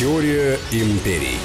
Теория империй.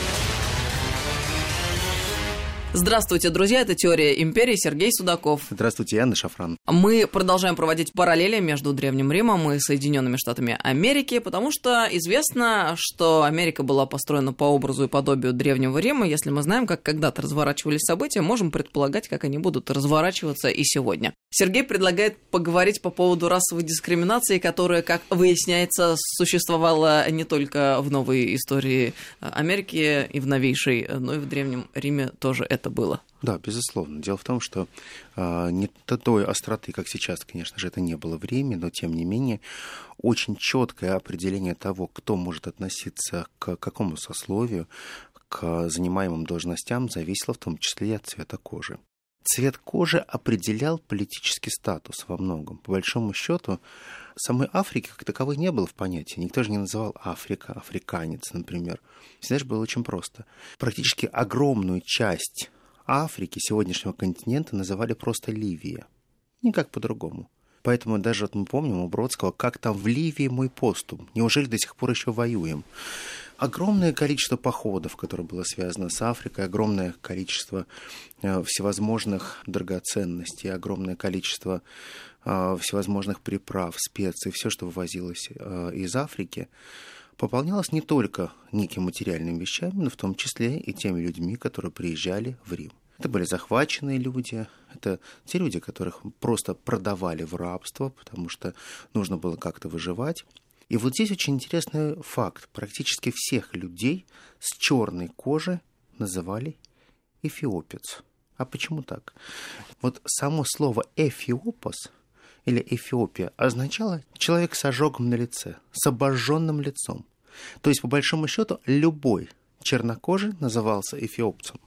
Здравствуйте, друзья, это «Теория империи», Сергей Судаков. Здравствуйте, Анна Шафран. Мы продолжаем проводить параллели между Древним Римом и Соединенными Штатами Америки, потому что известно, что Америка была построена по образу и подобию Древнего Рима. Если мы знаем, как когда-то разворачивались события, можем предполагать, как они будут разворачиваться и сегодня. Сергей предлагает поговорить по поводу расовой дискриминации, которая, как выясняется, существовала не только в новой истории Америки и в новейшей, но и в Древнем Риме тоже это это было. Да, безусловно. Дело в том, что э, не той остроты, как сейчас, конечно же, это не было время, но тем не менее очень четкое определение того, кто может относиться к какому сословию, к занимаемым должностям, зависело в том числе и от цвета кожи. Цвет кожи определял политический статус во многом. По большому счету, самой Африки как таковой не было в понятии. Никто же не называл Африка, африканец, например. Знаешь, было очень просто. Практически огромную часть Африки, сегодняшнего континента, называли просто Ливия. Никак по-другому. Поэтому даже вот мы помним у Бродского, как там в Ливии мой поступ. Неужели до сих пор еще воюем? Огромное количество походов, которое было связано с Африкой, огромное количество э, всевозможных драгоценностей, огромное количество э, всевозможных приправ, специй, все, что вывозилось э, из Африки, пополнялось не только некими материальными вещами, но в том числе и теми людьми, которые приезжали в Рим. Это были захваченные люди, это те люди, которых просто продавали в рабство, потому что нужно было как-то выживать. И вот здесь очень интересный факт. Практически всех людей с черной кожей называли эфиопец. А почему так? Вот само слово эфиопос или Эфиопия означало человек с ожогом на лице, с обожженным лицом. То есть, по большому счету, любой чернокожий назывался эфиопцем.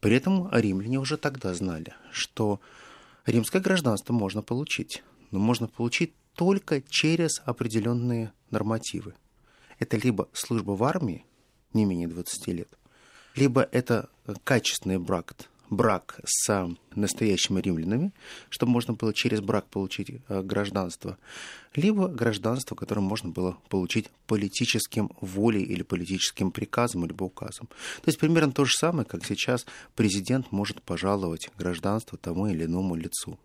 При этом римляне уже тогда знали, что римское гражданство можно получить, но можно получить только через определенные нормативы. Это либо служба в армии, не менее 20 лет, либо это качественный брак брак с настоящими римлянами, чтобы можно было через брак получить э, гражданство, либо гражданство, которое можно было получить политическим волей или политическим приказом, либо указом. То есть примерно то же самое, как сейчас президент может пожаловать гражданство тому или иному лицу.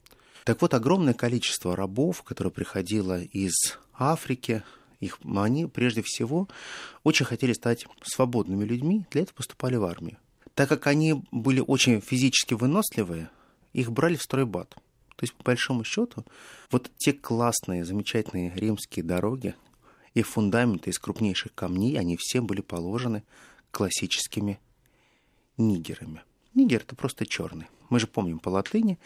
Так вот, огромное количество рабов, которое приходило из Африки, их, они прежде всего очень хотели стать свободными людьми, для этого поступали в армию. Так как они были очень физически выносливые, их брали в стройбат. То есть, по большому счету, вот те классные, замечательные римские дороги и фундаменты из крупнейших камней, они все были положены классическими нигерами. Нигер — это просто черный. Мы же помним по латыни.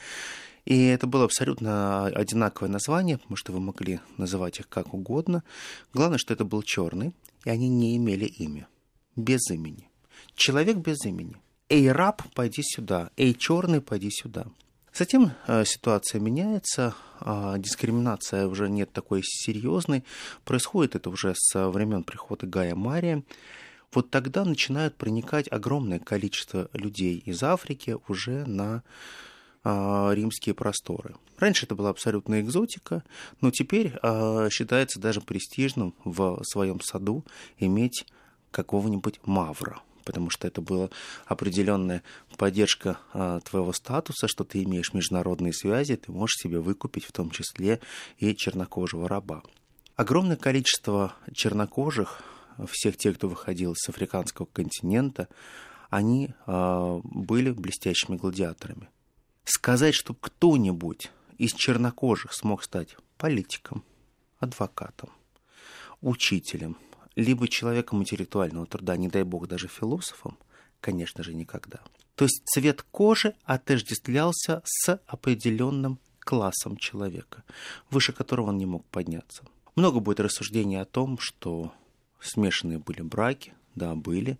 И это было абсолютно одинаковое название, потому что вы могли называть их как угодно. Главное, что это был черный, и они не имели имя, без имени. Человек без имени. Эй, раб, пойди сюда. Эй, черный, пойди сюда. Затем э, ситуация меняется, э, дискриминация уже нет такой серьезной. Происходит это уже с времен прихода Гая Мария. Вот тогда начинают проникать огромное количество людей из Африки уже на э, римские просторы. Раньше это была абсолютная экзотика, но теперь э, считается даже престижным в своем саду иметь какого-нибудь мавра потому что это была определенная поддержка а, твоего статуса, что ты имеешь международные связи, ты можешь себе выкупить в том числе и чернокожего раба. Огромное количество чернокожих, всех тех, кто выходил с африканского континента, они а, были блестящими гладиаторами. Сказать, чтобы кто-нибудь из чернокожих смог стать политиком, адвокатом, учителем, либо человеком интеллектуального труда, не дай бог даже философом, конечно же, никогда. То есть цвет кожи отождествлялся с определенным классом человека, выше которого он не мог подняться. Много будет рассуждений о том, что смешанные были браки, да, были,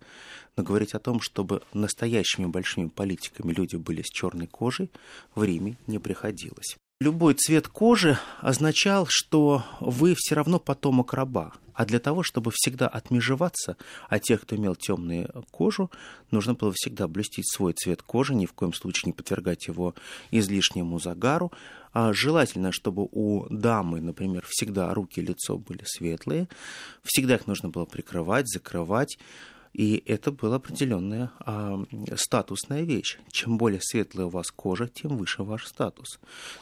но говорить о том, чтобы настоящими большими политиками люди были с черной кожей, в Риме не приходилось. Любой цвет кожи означал, что вы все равно потомок раба. А для того, чтобы всегда отмежеваться от тех, кто имел темную кожу, нужно было всегда блюстить свой цвет кожи, ни в коем случае не подвергать его излишнему загару. А желательно, чтобы у дамы, например, всегда руки и лицо были светлые, всегда их нужно было прикрывать, закрывать. И это была определенная а, статусная вещь. Чем более светлая у вас кожа, тем выше ваш статус.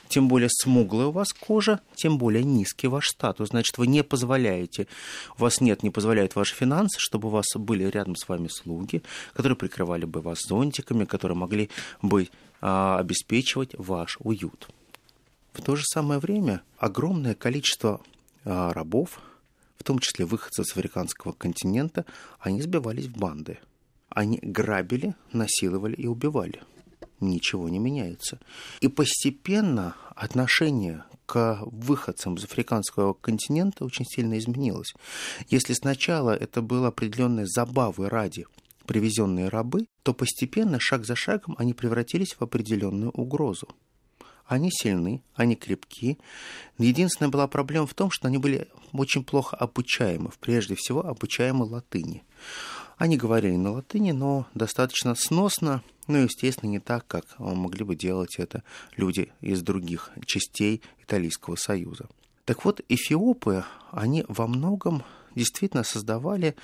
Тем более смуглая у вас кожа, тем более низкий ваш статус. Значит, вы не позволяете, у вас нет, не позволяют ваши финансы, чтобы у вас были рядом с вами слуги, которые прикрывали бы вас зонтиками, которые могли бы а, обеспечивать ваш уют. В то же самое время огромное количество а, рабов, в том числе выходцы с африканского континента, они сбивались в банды. Они грабили, насиловали и убивали. Ничего не меняется. И постепенно отношение к выходцам из африканского континента очень сильно изменилось. Если сначала это было определенной забавы ради привезенные рабы, то постепенно, шаг за шагом, они превратились в определенную угрозу. Они сильны, они крепки. Единственная была проблема в том, что они были очень плохо обучаемы, прежде всего обучаемы латыни. Они говорили на латыни, но достаточно сносно, ну, естественно, не так, как могли бы делать это люди из других частей Италийского Союза. Так вот, эфиопы, они во многом действительно создавали,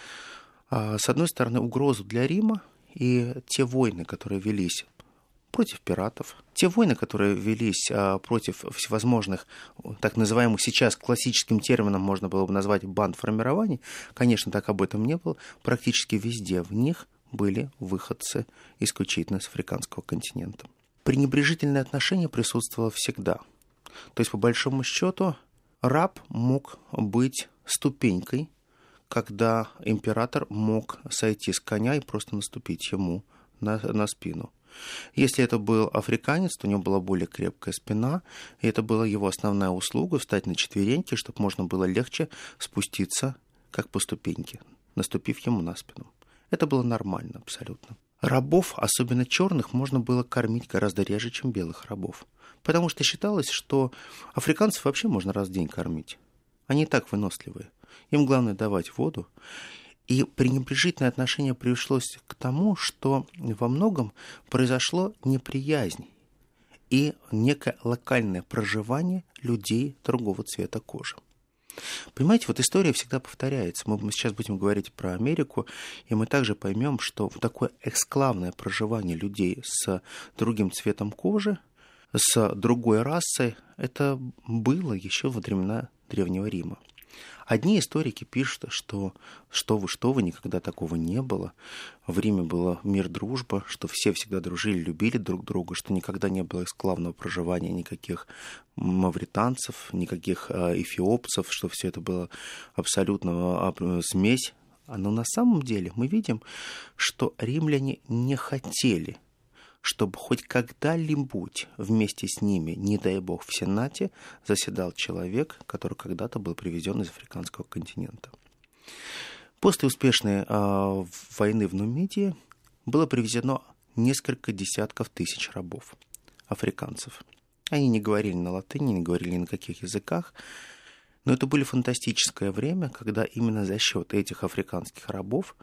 а, с одной стороны, угрозу для Рима, и те войны, которые велись против пиратов. Те войны, которые велись а, против всевозможных, так называемых сейчас классическим термином можно было бы назвать банд формирований, конечно, так об этом не было, практически везде в них были выходцы исключительно с африканского континента. Пренебрежительное отношение присутствовало всегда. То есть, по большому счету, раб мог быть ступенькой, когда император мог сойти с коня и просто наступить ему на, на спину. Если это был африканец, то у него была более крепкая спина, и это была его основная услуга встать на четвереньки, чтобы можно было легче спуститься, как по ступеньке, наступив ему на спину. Это было нормально абсолютно. Рабов, особенно черных, можно было кормить гораздо реже, чем белых рабов. Потому что считалось, что африканцев вообще можно раз в день кормить. Они и так выносливые. Им главное давать воду. И пренебрежительное отношение пришлось к тому, что во многом произошло неприязнь и некое локальное проживание людей другого цвета кожи. Понимаете, вот история всегда повторяется. Мы сейчас будем говорить про Америку, и мы также поймем, что такое эксклавное проживание людей с другим цветом кожи, с другой расой, это было еще во времена Древнего Рима. Одни историки пишут, что что вы, что вы, никогда такого не было. В Риме было мир, дружба, что все всегда дружили, любили друг друга, что никогда не было эксклавного проживания никаких мавританцев, никаких э, эфиопцев, что все это было абсолютно а, смесь. Но на самом деле мы видим, что римляне не хотели чтобы хоть когда-нибудь вместе с ними, не дай бог, в Сенате заседал человек, который когда-то был привезен из африканского континента. После успешной э, войны в Нумидии было привезено несколько десятков тысяч рабов, африканцев. Они не говорили на латыни, не говорили ни на каких языках, но это было фантастическое время, когда именно за счет этих африканских рабов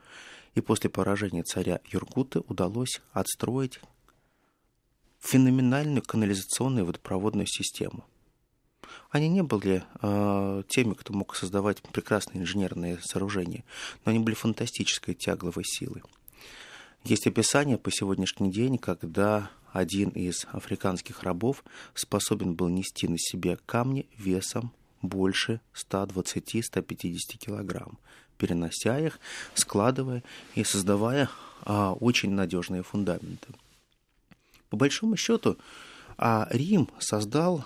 и после поражения царя Юргуты удалось отстроить феноменальную канализационную водопроводную систему. Они не были э, теми, кто мог создавать прекрасные инженерные сооружения, но они были фантастической тягловой силой. Есть описание по сегодняшний день, когда один из африканских рабов способен был нести на себе камни весом больше 120-150 килограмм, перенося их, складывая и создавая а, очень надежные фундаменты. По большому счету, а Рим создал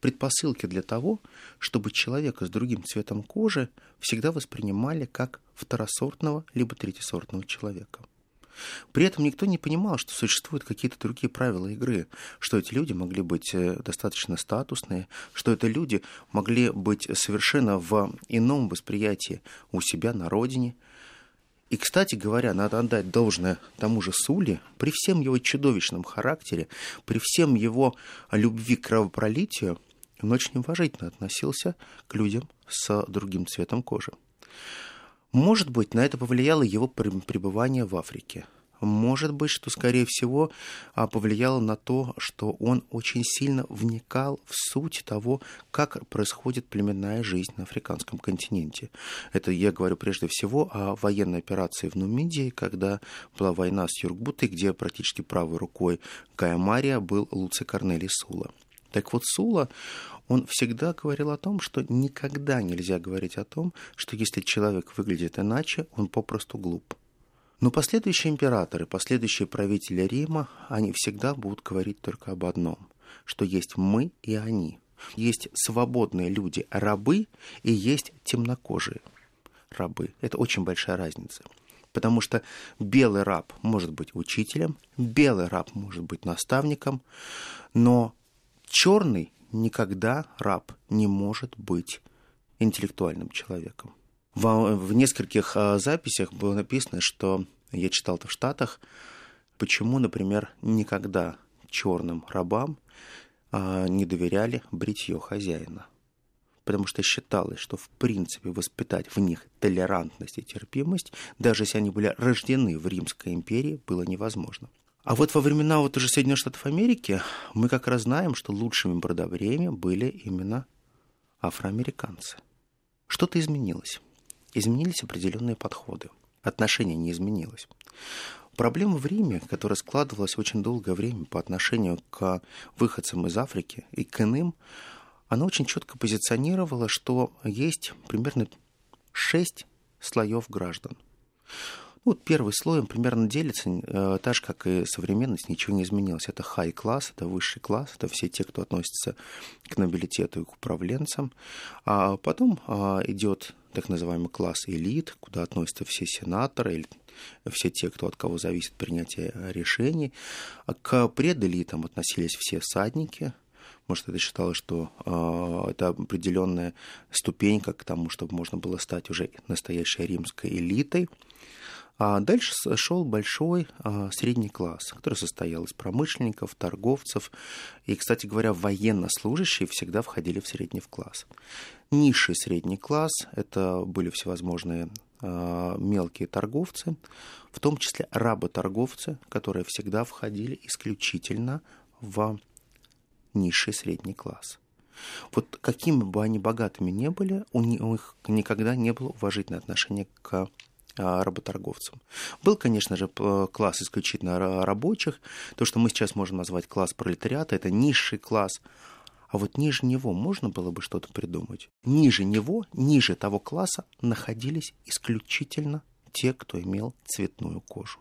предпосылки для того, чтобы человека с другим цветом кожи всегда воспринимали как второсортного либо третьесортного человека. При этом никто не понимал, что существуют какие-то другие правила игры, что эти люди могли быть э, достаточно статусные, что это люди могли быть совершенно в ином восприятии у себя на родине, и, кстати говоря, надо отдать должное тому же Сули, при всем его чудовищном характере, при всем его любви к кровопролитию, он очень уважительно относился к людям с другим цветом кожи. Может быть, на это повлияло его пребывание в Африке. Может быть, что, скорее всего, а, повлияло на то, что он очень сильно вникал в суть того, как происходит племенная жизнь на африканском континенте. Это я говорю прежде всего о военной операции в Нумидии, когда была война с Юркбутой, где практически правой рукой Гая был Луций Корнелий Сула. Так вот, Сула, он всегда говорил о том, что никогда нельзя говорить о том, что если человек выглядит иначе, он попросту глуп. Но последующие императоры, последующие правители Рима, они всегда будут говорить только об одном, что есть мы и они. Есть свободные люди, рабы, и есть темнокожие рабы. Это очень большая разница. Потому что белый раб может быть учителем, белый раб может быть наставником, но черный никогда раб не может быть интеллектуальным человеком. В, нескольких а, записях было написано, что я читал это в Штатах, почему, например, никогда черным рабам а, не доверяли бритье хозяина. Потому что считалось, что в принципе воспитать в них толерантность и терпимость, даже если они были рождены в Римской империи, было невозможно. А вот во времена вот уже Соединенных Штатов Америки мы как раз знаем, что лучшими бродовреями были именно афроамериканцы. Что-то изменилось. Изменились определенные подходы. Отношение не изменилось. Проблема в Риме, которая складывалась очень долгое время по отношению к выходцам из Африки и к иным, она очень четко позиционировала, что есть примерно шесть слоев граждан. Вот первый слой он примерно делится, э, так же, как и современность, ничего не изменилось. Это хай-класс, это высший класс, это все те, кто относится к нобилитету и к управленцам. А потом а, идет так называемый класс элит, куда относятся все сенаторы или все те, кто от кого зависит принятие решений. К пределитам относились все всадники, может, это считалось, что э, это определенная ступенька к тому, чтобы можно было стать уже настоящей римской элитой. А дальше шел большой а, средний класс, который состоял из промышленников, торговцев. И, кстати говоря, военнослужащие всегда входили в средний класс. Низший средний класс – это были всевозможные а, мелкие торговцы, в том числе работорговцы, которые всегда входили исключительно в низший средний класс. Вот какими бы они богатыми не были, у них никогда не было уважительного отношения к работорговцам. Был, конечно же, класс исключительно рабочих. То, что мы сейчас можем назвать класс пролетариата, это низший класс. А вот ниже него можно было бы что-то придумать. Ниже него, ниже того класса находились исключительно те, кто имел цветную кожу.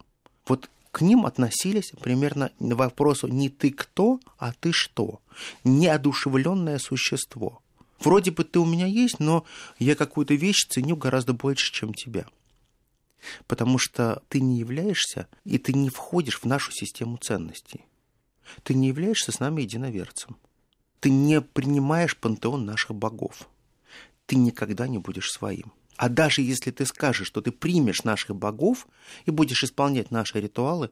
Вот к ним относились примерно к вопросу не ты кто, а ты что. Неодушевленное существо. Вроде бы ты у меня есть, но я какую-то вещь ценю гораздо больше, чем тебя потому что ты не являешься и ты не входишь в нашу систему ценностей. Ты не являешься с нами единоверцем. Ты не принимаешь пантеон наших богов. Ты никогда не будешь своим. А даже если ты скажешь, что ты примешь наших богов и будешь исполнять наши ритуалы,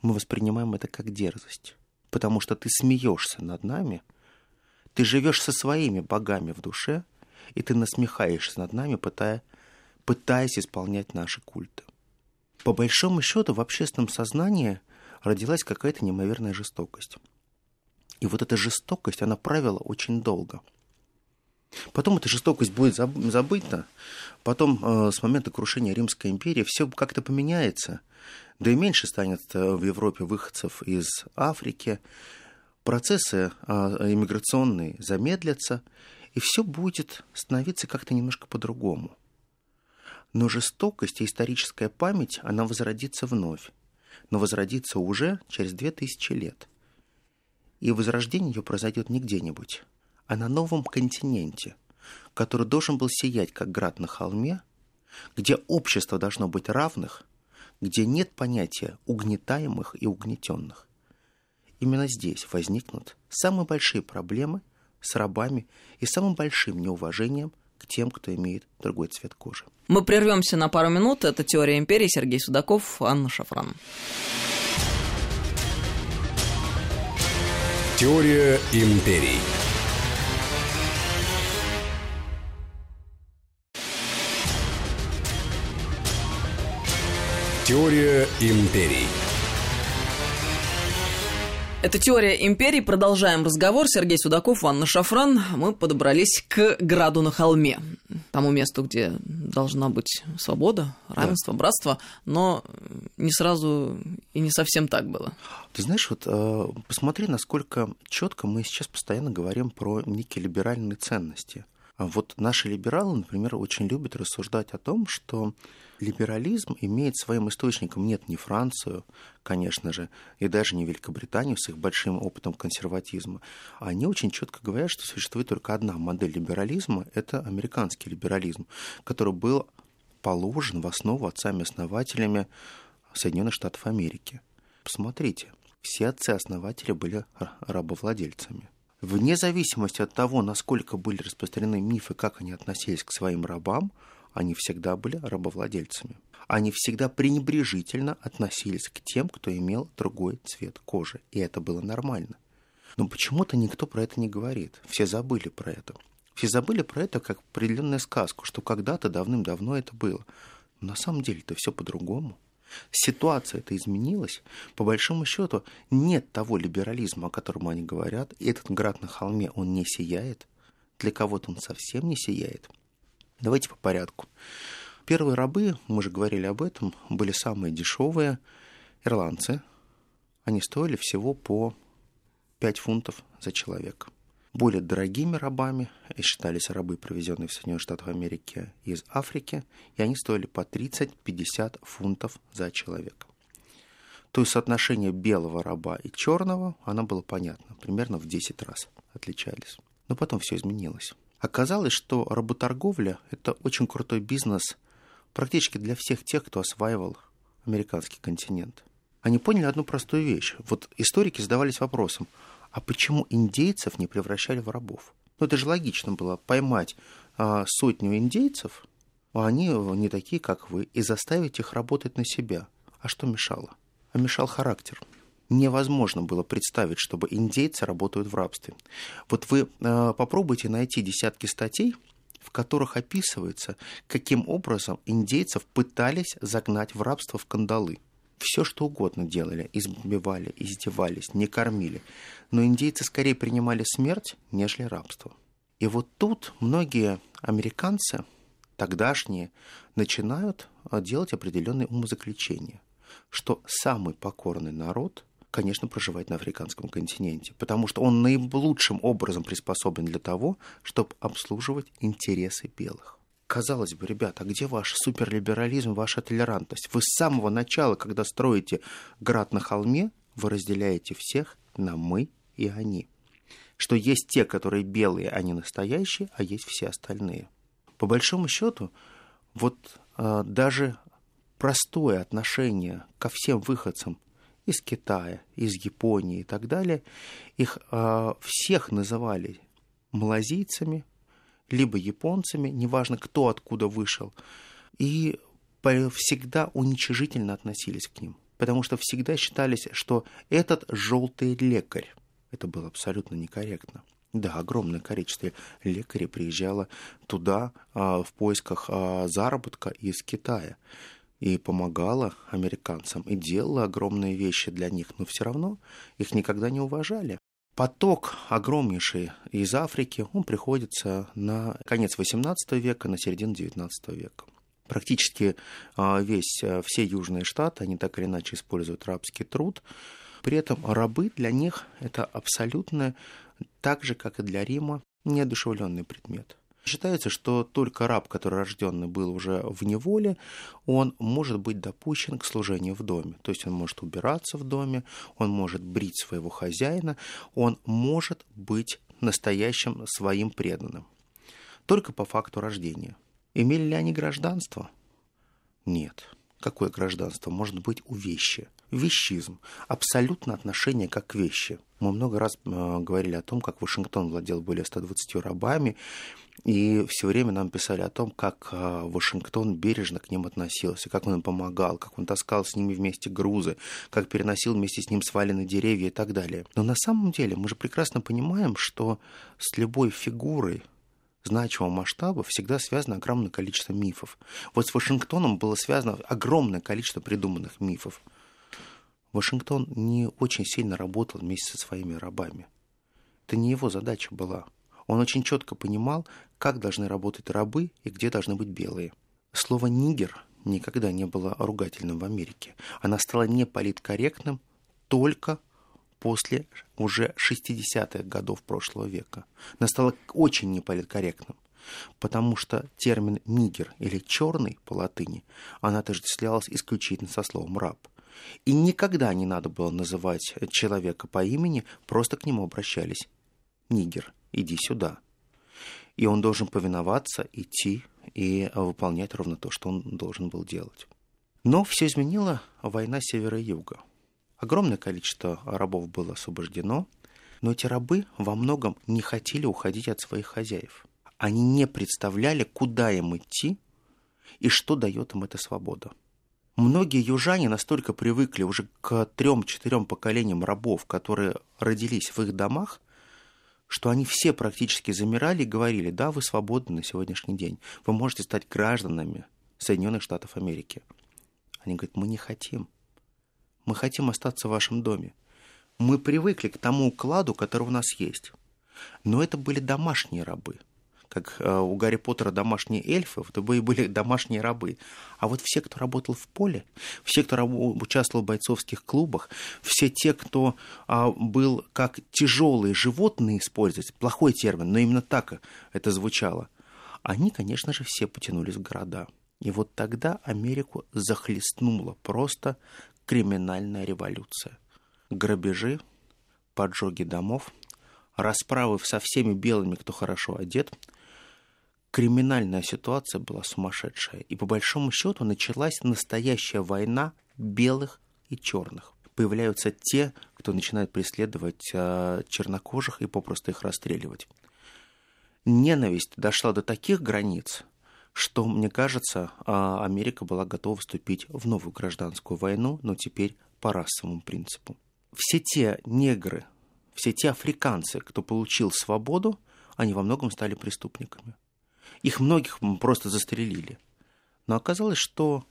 мы воспринимаем это как дерзость. Потому что ты смеешься над нами, ты живешь со своими богами в душе, и ты насмехаешься над нами, пытая пытаясь исполнять наши культы. По большому счету в общественном сознании родилась какая-то неимоверная жестокость. И вот эта жестокость, она правила очень долго. Потом эта жестокость будет забыта, потом э, с момента крушения Римской империи все как-то поменяется, да и меньше станет э, в Европе выходцев из Африки, процессы э, иммиграционные замедлятся, и все будет становиться как-то немножко по-другому – но жестокость и историческая память, она возродится вновь, но возродится уже через две тысячи лет. И возрождение ее произойдет не где-нибудь, а на новом континенте, который должен был сиять, как град на холме, где общество должно быть равных, где нет понятия угнетаемых и угнетенных. Именно здесь возникнут самые большие проблемы с рабами и самым большим неуважением к тем, кто имеет другой цвет кожи. Мы прервемся на пару минут. Это «Теория империи». Сергей Судаков, Анна Шафран. Теория империй. Теория империй. Это «Теория империй». Продолжаем разговор. Сергей Судаков, Анна Шафран. Мы подобрались к граду на холме. Тому месту, где должна быть свобода, равенство, да. братство. Но не сразу и не совсем так было. Ты знаешь, вот э, посмотри, насколько четко мы сейчас постоянно говорим про некие либеральные ценности. А вот наши либералы, например, очень любят рассуждать о том, что либерализм имеет своим источником нет не Францию, конечно же, и даже не Великобританию с их большим опытом консерватизма. Они очень четко говорят, что существует только одна модель либерализма – это американский либерализм, который был положен в основу отцами-основателями Соединенных Штатов Америки. Посмотрите, все отцы-основатели были рабовладельцами. Вне зависимости от того, насколько были распространены мифы, как они относились к своим рабам, они всегда были рабовладельцами. Они всегда пренебрежительно относились к тем, кто имел другой цвет кожи. И это было нормально. Но почему-то никто про это не говорит. Все забыли про это. Все забыли про это как определенную сказку, что когда-то давным-давно это было. Но на самом деле это все по-другому. Ситуация это изменилась. По большому счету нет того либерализма, о котором они говорят. И этот град на холме, он не сияет. Для кого-то он совсем не сияет. Давайте по порядку. Первые рабы, мы же говорили об этом, были самые дешевые ирландцы. Они стоили всего по 5 фунтов за человека. Более дорогими рабами считались рабы, привезенные в Соединенные Штаты Америки из Африки, и они стоили по 30-50 фунтов за человека. То есть соотношение белого раба и черного, оно было понятно, примерно в 10 раз отличались. Но потом все изменилось. Оказалось, что работорговля – это очень крутой бизнес практически для всех тех, кто осваивал американский континент. Они поняли одну простую вещь. Вот историки задавались вопросом, а почему индейцев не превращали в рабов? Ну, это же логично было поймать а, сотню индейцев, а они не такие, как вы, и заставить их работать на себя. А что мешало? А мешал характер невозможно было представить, чтобы индейцы работают в рабстве. Вот вы э, попробуйте найти десятки статей, в которых описывается, каким образом индейцев пытались загнать в рабство в кандалы. Все, что угодно делали, избивали, издевались, не кормили. Но индейцы скорее принимали смерть, нежели рабство. И вот тут многие американцы, тогдашние, начинают э, делать определенные умозаключения, что самый покорный народ конечно, проживать на африканском континенте, потому что он наилучшим образом приспособлен для того, чтобы обслуживать интересы белых. Казалось бы, ребята, а где ваш суперлиберализм, ваша толерантность? Вы с самого начала, когда строите град на холме, вы разделяете всех на мы и они. Что есть те, которые белые, они настоящие, а есть все остальные. По большому счету, вот э, даже простое отношение ко всем выходцам из Китая, из Японии и так далее, их э, всех называли малазийцами, либо японцами, неважно, кто откуда вышел, и всегда уничижительно относились к ним, потому что всегда считались, что этот желтый лекарь. Это было абсолютно некорректно. Да, огромное количество лекарей приезжало туда а, в поисках а, заработка из Китая и помогала американцам, и делала огромные вещи для них, но все равно их никогда не уважали. Поток огромнейший из Африки, он приходится на конец XVIII века, на середину XIX века. Практически а, весь, а, все южные штаты, они так или иначе используют рабский труд. При этом рабы для них это абсолютно так же, как и для Рима, неодушевленный предмет. Считается, что только раб, который рожденный был уже в неволе, он может быть допущен к служению в доме. То есть он может убираться в доме, он может брить своего хозяина, он может быть настоящим своим преданным. Только по факту рождения. Имели ли они гражданство? Нет. Какое гражданство может быть у вещи? Вещизм. Абсолютно отношение как к вещи. Мы много раз э, говорили о том, как Вашингтон владел более 120 рабами, и все время нам писали о том, как а, Вашингтон бережно к ним относился, как он им помогал, как он таскал с ними вместе грузы, как переносил вместе с ним сваленные деревья и так далее. Но на самом деле мы же прекрасно понимаем, что с любой фигурой, значимого масштаба всегда связано огромное количество мифов. Вот с Вашингтоном было связано огромное количество придуманных мифов. Вашингтон не очень сильно работал вместе со своими рабами. Это не его задача была. Он очень четко понимал, как должны работать рабы и где должны быть белые. Слово «нигер» никогда не было ругательным в Америке. Она стала неполиткорректным только после уже 60-х годов прошлого века. Она стала очень неполиткорректным, потому что термин «нигер» или «черный» по латыни, она отождествлялась исключительно со словом «раб». И никогда не надо было называть человека по имени, просто к нему обращались. «Нигер, иди сюда». И он должен повиноваться, идти и выполнять ровно то, что он должен был делать. Но все изменила война севера и юга. Огромное количество рабов было освобождено, но эти рабы во многом не хотели уходить от своих хозяев. Они не представляли, куда им идти и что дает им эта свобода. Многие южане настолько привыкли уже к трем-четырем поколениям рабов, которые родились в их домах, что они все практически замирали и говорили, да, вы свободны на сегодняшний день, вы можете стать гражданами Соединенных Штатов Америки. Они говорят, мы не хотим. Мы хотим остаться в вашем доме. Мы привыкли к тому укладу, который у нас есть. Но это были домашние рабы. Как э, у Гарри Поттера домашние эльфы, это были домашние рабы. А вот все, кто работал в поле, все, кто участвовал в бойцовских клубах, все те, кто а, был как тяжелые животные использовать, плохой термин, но именно так это звучало, они, конечно же, все потянулись в города. И вот тогда Америку захлестнуло просто криминальная революция. Грабежи, поджоги домов, расправы со всеми белыми, кто хорошо одет. Криминальная ситуация была сумасшедшая. И по большому счету началась настоящая война белых и черных. Появляются те, кто начинает преследовать э, чернокожих и попросту их расстреливать. Ненависть дошла до таких границ, что, мне кажется, а, Америка была готова вступить в новую гражданскую войну, но теперь по расовому принципу. Все те негры, все те африканцы, кто получил свободу, они во многом стали преступниками. Их многих просто застрелили. Но оказалось, что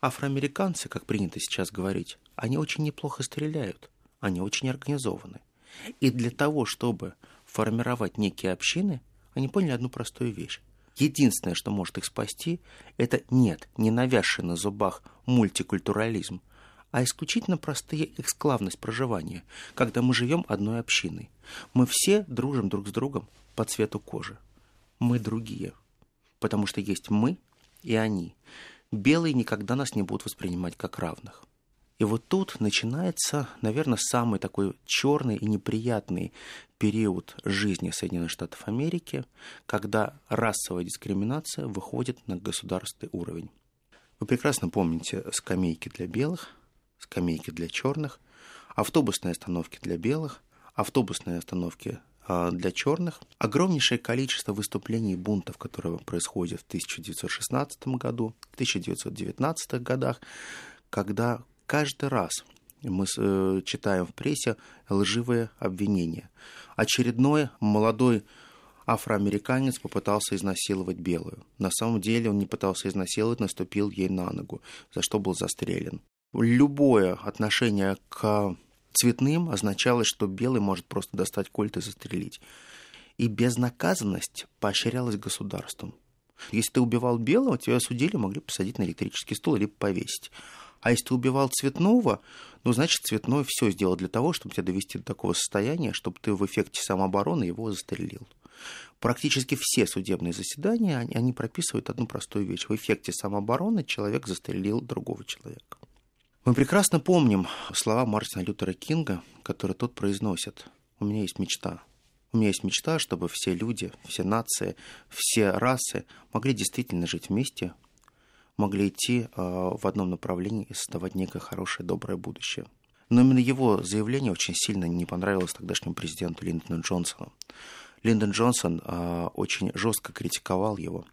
афроамериканцы, как принято сейчас говорить, они очень неплохо стреляют, они очень организованы. И для того, чтобы формировать некие общины, они поняли одну простую вещь. Единственное, что может их спасти, это нет, не навязший на зубах мультикультурализм, а исключительно простая эксклавность проживания, когда мы живем одной общиной. Мы все дружим друг с другом по цвету кожи. Мы другие, потому что есть мы и они. Белые никогда нас не будут воспринимать как равных. И вот тут начинается, наверное, самый такой черный и неприятный период жизни Соединенных Штатов Америки, когда расовая дискриминация выходит на государственный уровень. Вы прекрасно помните скамейки для белых, скамейки для черных, автобусные остановки для белых, автобусные остановки для черных. Огромнейшее количество выступлений и бунтов, которые происходят в 1916 году, в 1919 годах, когда каждый раз мы э, читаем в прессе лживые обвинения. Очередной молодой афроамериканец попытался изнасиловать белую. На самом деле он не пытался изнасиловать, наступил ей на ногу, за что был застрелен. Любое отношение к цветным означало, что белый может просто достать кольт и застрелить. И безнаказанность поощрялась государством. Если ты убивал белого, тебя осудили, могли посадить на электрический стул или повесить. А если ты убивал цветного, ну, значит, цветной все сделал для того, чтобы тебя довести до такого состояния, чтобы ты в эффекте самообороны его застрелил. Практически все судебные заседания, они прописывают одну простую вещь. В эффекте самообороны человек застрелил другого человека. Мы прекрасно помним слова Мартина Лютера Кинга, которые тот произносит. «У меня есть мечта. У меня есть мечта, чтобы все люди, все нации, все расы могли действительно жить вместе, могли идти а, в одном направлении и создавать некое хорошее, доброе будущее. Но именно его заявление очень сильно не понравилось тогдашнему президенту Линдону Джонсону. Линдон Джонсон а, очень жестко критиковал его,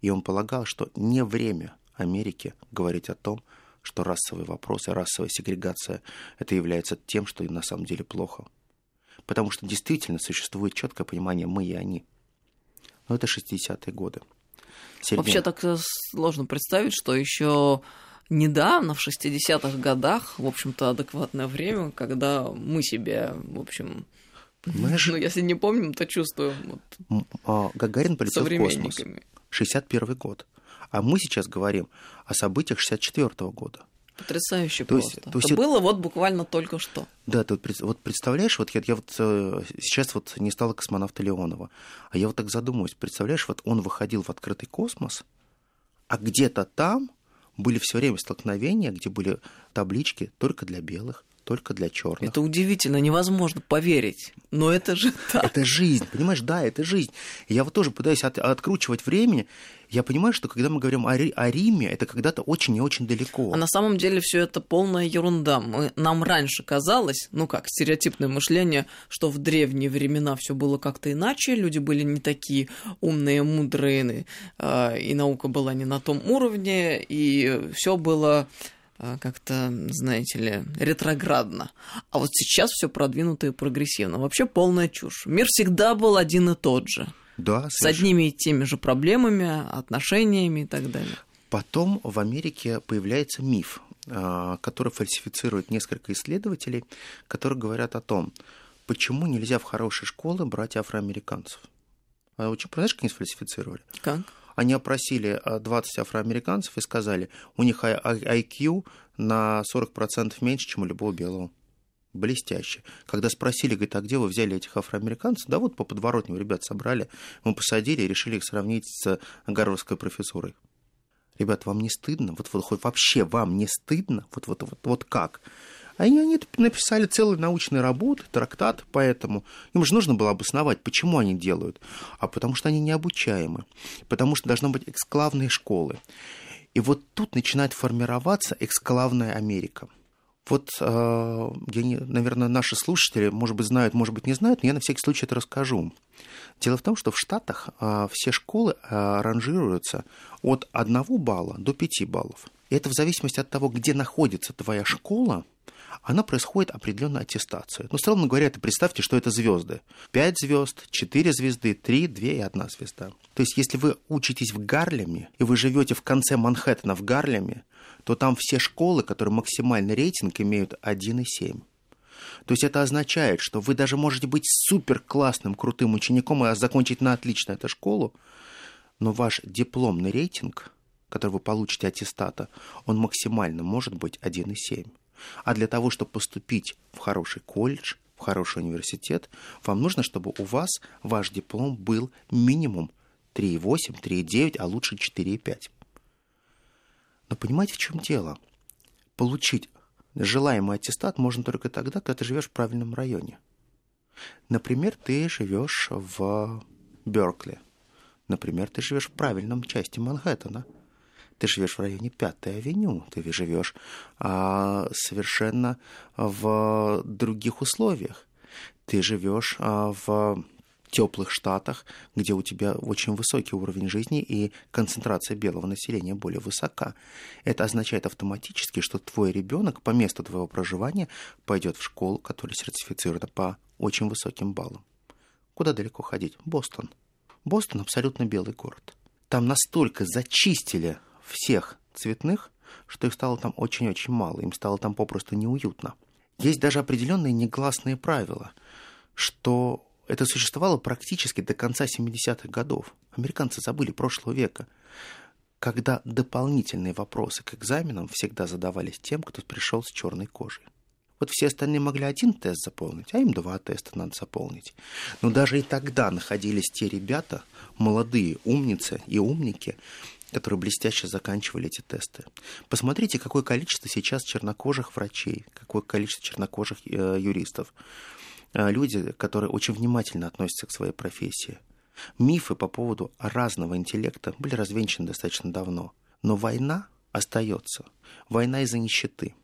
и он полагал, что не время Америки говорить о том, что расовые вопросы, расовая сегрегация это является тем, что на самом деле плохо. Потому что действительно существует четкое понимание «мы и они». но это 60-е годы. Середина. Вообще так э, сложно представить, что еще недавно, в 60-х годах, в общем-то, адекватное время, когда мы себе, в общем, Понимаешь? ну, если не помним, то чувствуем. Вот, а, Гагарин полетел в космос. 61 год. А мы сейчас говорим о событиях 64 -го года. Потрясающе то просто. Есть, то есть это было вот буквально только что. Да, ты вот представляешь, вот я, я вот э, сейчас вот не стала космонавта Леонова, а я вот так задумываюсь, представляешь, вот он выходил в открытый космос, а где-то там были все время столкновения, где были таблички только для белых, только для черных. Это удивительно, невозможно поверить. Но это же так. Это жизнь, понимаешь? Да, это жизнь. Я вот тоже пытаюсь от, откручивать времени. Я понимаю, что когда мы говорим о, о Риме, это когда-то очень и очень далеко. А на самом деле все это полная ерунда. Мы, нам раньше казалось, ну как, стереотипное мышление, что в древние времена все было как-то иначе, люди были не такие умные, мудрые, э, и наука была не на том уровне, и все было как-то, знаете ли, ретроградно. А вот сейчас все продвинуто и прогрессивно. Вообще полная чушь. Мир всегда был один и тот же. Да, с одними и теми же проблемами, отношениями и так далее. Потом в Америке появляется миф, а, который фальсифицирует несколько исследователей, которые говорят о том, почему нельзя в хорошие школы брать афроамериканцев. А очень, знаешь, как они сфальсифицировали? Как? Они опросили 20 э, афроамериканцев и сказали, у них IQ на 40% меньше, чем у любого белого. Блестяще. Когда спросили, говорит, а где вы взяли этих афроамериканцев? Да вот по подворотню ребят собрали, мы посадили и решили их сравнить с гарвардской профессурой. Ребят, вам не стыдно? Вот, вот хоть вообще вам не стыдно? Вот, вот, вот, вот как? Они, они написали целые научные работы, трактат, поэтому им же нужно было обосновать, почему они делают. А потому что они необучаемы, потому что должны быть эксклавные школы. И вот тут начинает формироваться эксклавная Америка. Вот, э, я не, наверное, наши слушатели, может быть, знают, может быть, не знают, но я на всякий случай это расскажу. Дело в том, что в Штатах э, все школы э, ранжируются от 1 балла до 5 баллов. И это в зависимости от того, где находится твоя школа, она происходит определенная аттестация. Ну, условно говоря, это представьте, что это звезды. Пять звезд, четыре звезды, три, две и одна звезда. То есть, если вы учитесь в Гарлеме, и вы живете в конце Манхэттена в Гарлеме, то там все школы, которые максимальный рейтинг, имеют 1,7. То есть это означает, что вы даже можете быть супер классным, крутым учеником и закончить на отлично эту школу, но ваш дипломный рейтинг, который вы получите аттестата, он максимально может быть 1,7. А для того, чтобы поступить в хороший колледж, в хороший университет, вам нужно, чтобы у вас ваш диплом был минимум 3,8, 3,9, а лучше 4,5. Но понимаете, в чем дело? Получить желаемый аттестат можно только тогда, когда ты живешь в правильном районе. Например, ты живешь в Беркли. Например, ты живешь в правильном части Манхэттена – ты живешь в районе Пятой авеню, ты живешь а, совершенно в других условиях. Ты живешь а, в теплых штатах, где у тебя очень высокий уровень жизни и концентрация белого населения более высока. Это означает автоматически, что твой ребенок по месту твоего проживания пойдет в школу, которая сертифицирована по очень высоким баллам. Куда далеко ходить? Бостон. Бостон абсолютно белый город. Там настолько зачистили всех цветных, что их стало там очень-очень мало, им стало там попросту неуютно. Есть даже определенные негласные правила, что это существовало практически до конца 70-х годов. Американцы забыли прошлого века, когда дополнительные вопросы к экзаменам всегда задавались тем, кто пришел с черной кожей. Вот все остальные могли один тест заполнить, а им два теста надо заполнить. Но даже и тогда находились те ребята, молодые умницы и умники, которые блестяще заканчивали эти тесты. Посмотрите, какое количество сейчас чернокожих врачей, какое количество чернокожих э, юристов. Э, люди, которые очень внимательно относятся к своей профессии. Мифы по поводу разного интеллекта были развенчаны достаточно давно. Но война остается. Война из-за нищеты.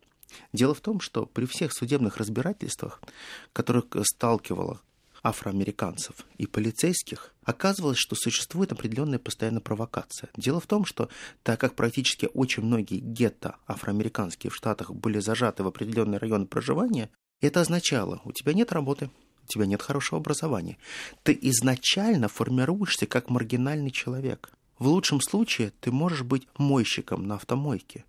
Дело в том, что при всех судебных разбирательствах, которых сталкивала афроамериканцев и полицейских, оказывалось, что существует определенная постоянная провокация. Дело в том, что так как практически очень многие гетто афроамериканские в Штатах были зажаты в определенные районы проживания, это означало, у тебя нет работы, у тебя нет хорошего образования. Ты изначально формируешься как маргинальный человек. В лучшем случае ты можешь быть мойщиком на автомойке.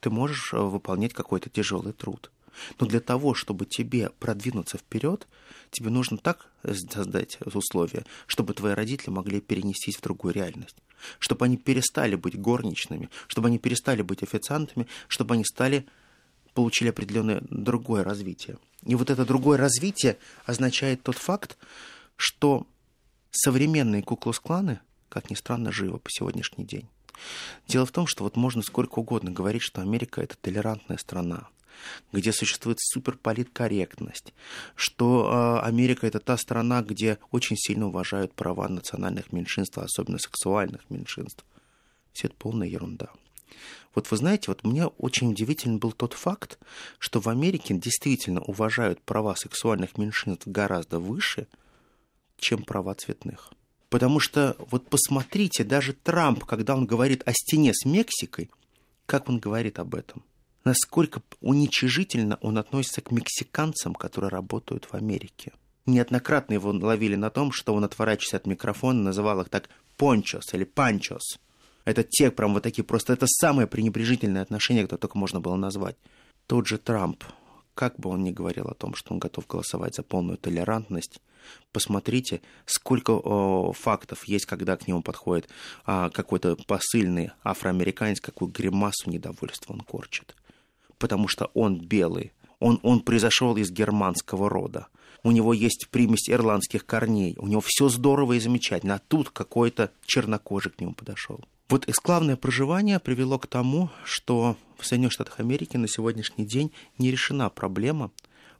Ты можешь э, выполнять какой-то тяжелый труд. Но для того, чтобы тебе продвинуться вперед, тебе нужно так создать условия, чтобы твои родители могли перенестись в другую реальность. Чтобы они перестали быть горничными, чтобы они перестали быть официантами, чтобы они стали получили определенное другое развитие. И вот это другое развитие означает тот факт, что современные куклус-кланы, как ни странно, живы по сегодняшний день. Дело в том, что вот можно сколько угодно говорить, что Америка это толерантная страна, где существует суперполиткорректность, что э, Америка это та страна, где очень сильно уважают права национальных меньшинств, особенно сексуальных меньшинств. Все это полная ерунда. Вот вы знаете, вот мне очень удивителен был тот факт, что в Америке действительно уважают права сексуальных меньшинств гораздо выше, чем права цветных. Потому что вот посмотрите, даже Трамп, когда он говорит о стене с Мексикой, как он говорит об этом? Насколько уничижительно он относится к мексиканцам, которые работают в Америке. Неоднократно его ловили на том, что он, отворачиваясь от микрофона, называл их так «пончос» или «панчос». Это те прям вот такие, просто это самое пренебрежительное отношение, которое только можно было назвать. Тот же Трамп, как бы он ни говорил о том, что он готов голосовать за полную толерантность, посмотрите, сколько о, фактов есть, когда к нему подходит а, какой-то посыльный афроамериканец, какую гримасу недовольства он корчит. Потому что он белый, он, он произошел из германского рода. У него есть примесь ирландских корней, у него все здорово и замечательно, а тут какой-то чернокожий к нему подошел. Вот эксклавное проживание привело к тому, что в Соединенных Штатах Америки на сегодняшний день не решена проблема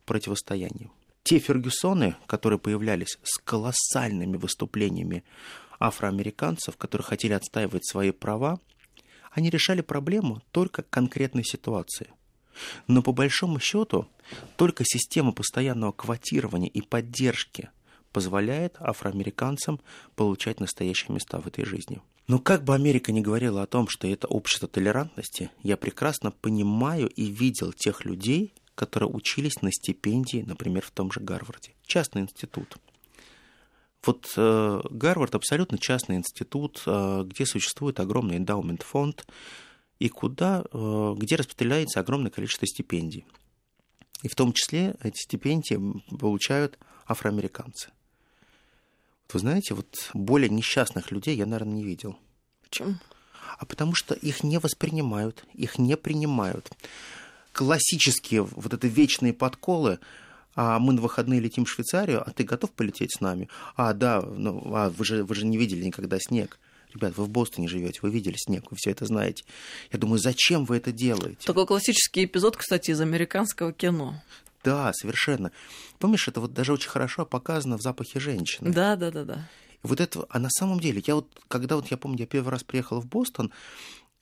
противостояния. Те Фергюсоны, которые появлялись с колоссальными выступлениями афроамериканцев, которые хотели отстаивать свои права, они решали проблему только конкретной ситуации. Но по большому счету только система постоянного квотирования и поддержки позволяет афроамериканцам получать настоящие места в этой жизни. Но как бы Америка ни говорила о том, что это общество толерантности, я прекрасно понимаю и видел тех людей, которые учились на стипендии, например, в том же Гарварде. Частный институт. Вот э, Гарвард абсолютно частный институт, э, где существует огромный эндаумент фонд и куда, э, где распределяется огромное количество стипендий. И в том числе эти стипендии получают афроамериканцы. Вы знаете, вот более несчастных людей я, наверное, не видел. Почему? А потому что их не воспринимают, их не принимают. Классические вот это вечные подколы, а мы на выходные летим в Швейцарию, а ты готов полететь с нами? А, да, ну, а вы же, вы же не видели никогда снег. Ребят, вы в Бостоне живете, вы видели снег, вы все это знаете. Я думаю, зачем вы это делаете? Такой классический эпизод, кстати, из американского кино. Да, совершенно. Помнишь, это вот даже очень хорошо показано в запахе женщины. Да, да, да, да. вот это, а на самом деле, я вот, когда вот я помню, я первый раз приехал в Бостон,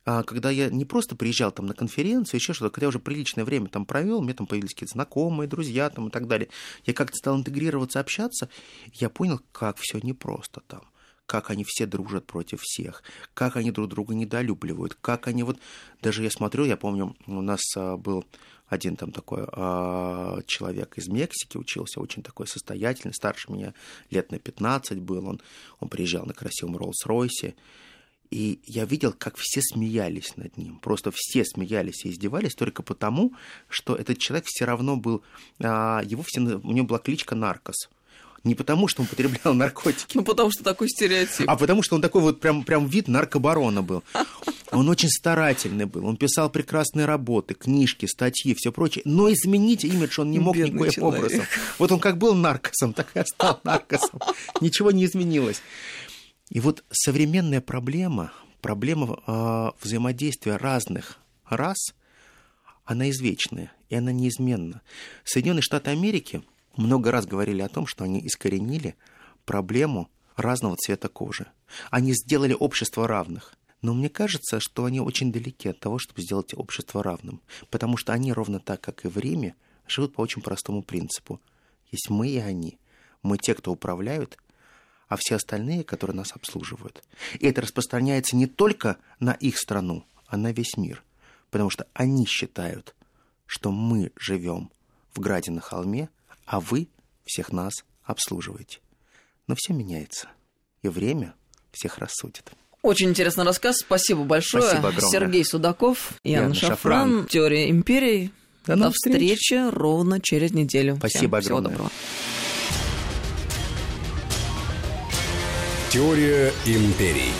а, когда я не просто приезжал там на конференцию, еще что-то, когда я уже приличное время там провел, меня там появились какие-то знакомые, друзья там и так далее, я как-то стал интегрироваться, общаться, я понял, как все непросто там как они все дружат против всех, как они друг друга недолюбливают, как они вот... Даже я смотрю, я помню, у нас а, был один там такой э, человек из Мексики учился, очень такой состоятельный, старше меня лет на 15 был, он, он приезжал на красивом Роллс-Ройсе, и я видел, как все смеялись над ним. Просто все смеялись и издевались только потому, что этот человек все равно был... А, его все, у него была кличка Наркос. Не потому, что он потреблял наркотики. Ну, потому что такой стереотип. А потому, что он такой вот прям, прям вид наркобарона был. Он очень старательный был, он писал прекрасные работы, книжки, статьи, все прочее, но изменить имидж он не мог Бедный никаким человек. образом. Вот он как был наркосом, так и стал наркосом. Ничего не изменилось. И вот современная проблема, проблема э, взаимодействия разных рас, она извечная, и она неизменна. Соединенные Штаты Америки – много раз говорили о том, что они искоренили проблему разного цвета кожи. Они сделали общество равных. Но мне кажется, что они очень далеки от того, чтобы сделать общество равным. Потому что они ровно так, как и в Риме, живут по очень простому принципу. Есть мы и они. Мы те, кто управляют, а все остальные, которые нас обслуживают. И это распространяется не только на их страну, а на весь мир. Потому что они считают, что мы живем в граде на холме, а вы всех нас обслуживаете. Но все меняется, и время всех рассудит. Очень интересный рассказ. Спасибо большое. Спасибо огромное. Сергей Судаков, Ян Шафран, Шафран. Теория империи. До До новых встреч. встречи ровно через неделю. Спасибо Всем всего огромное. доброго. Теория империй.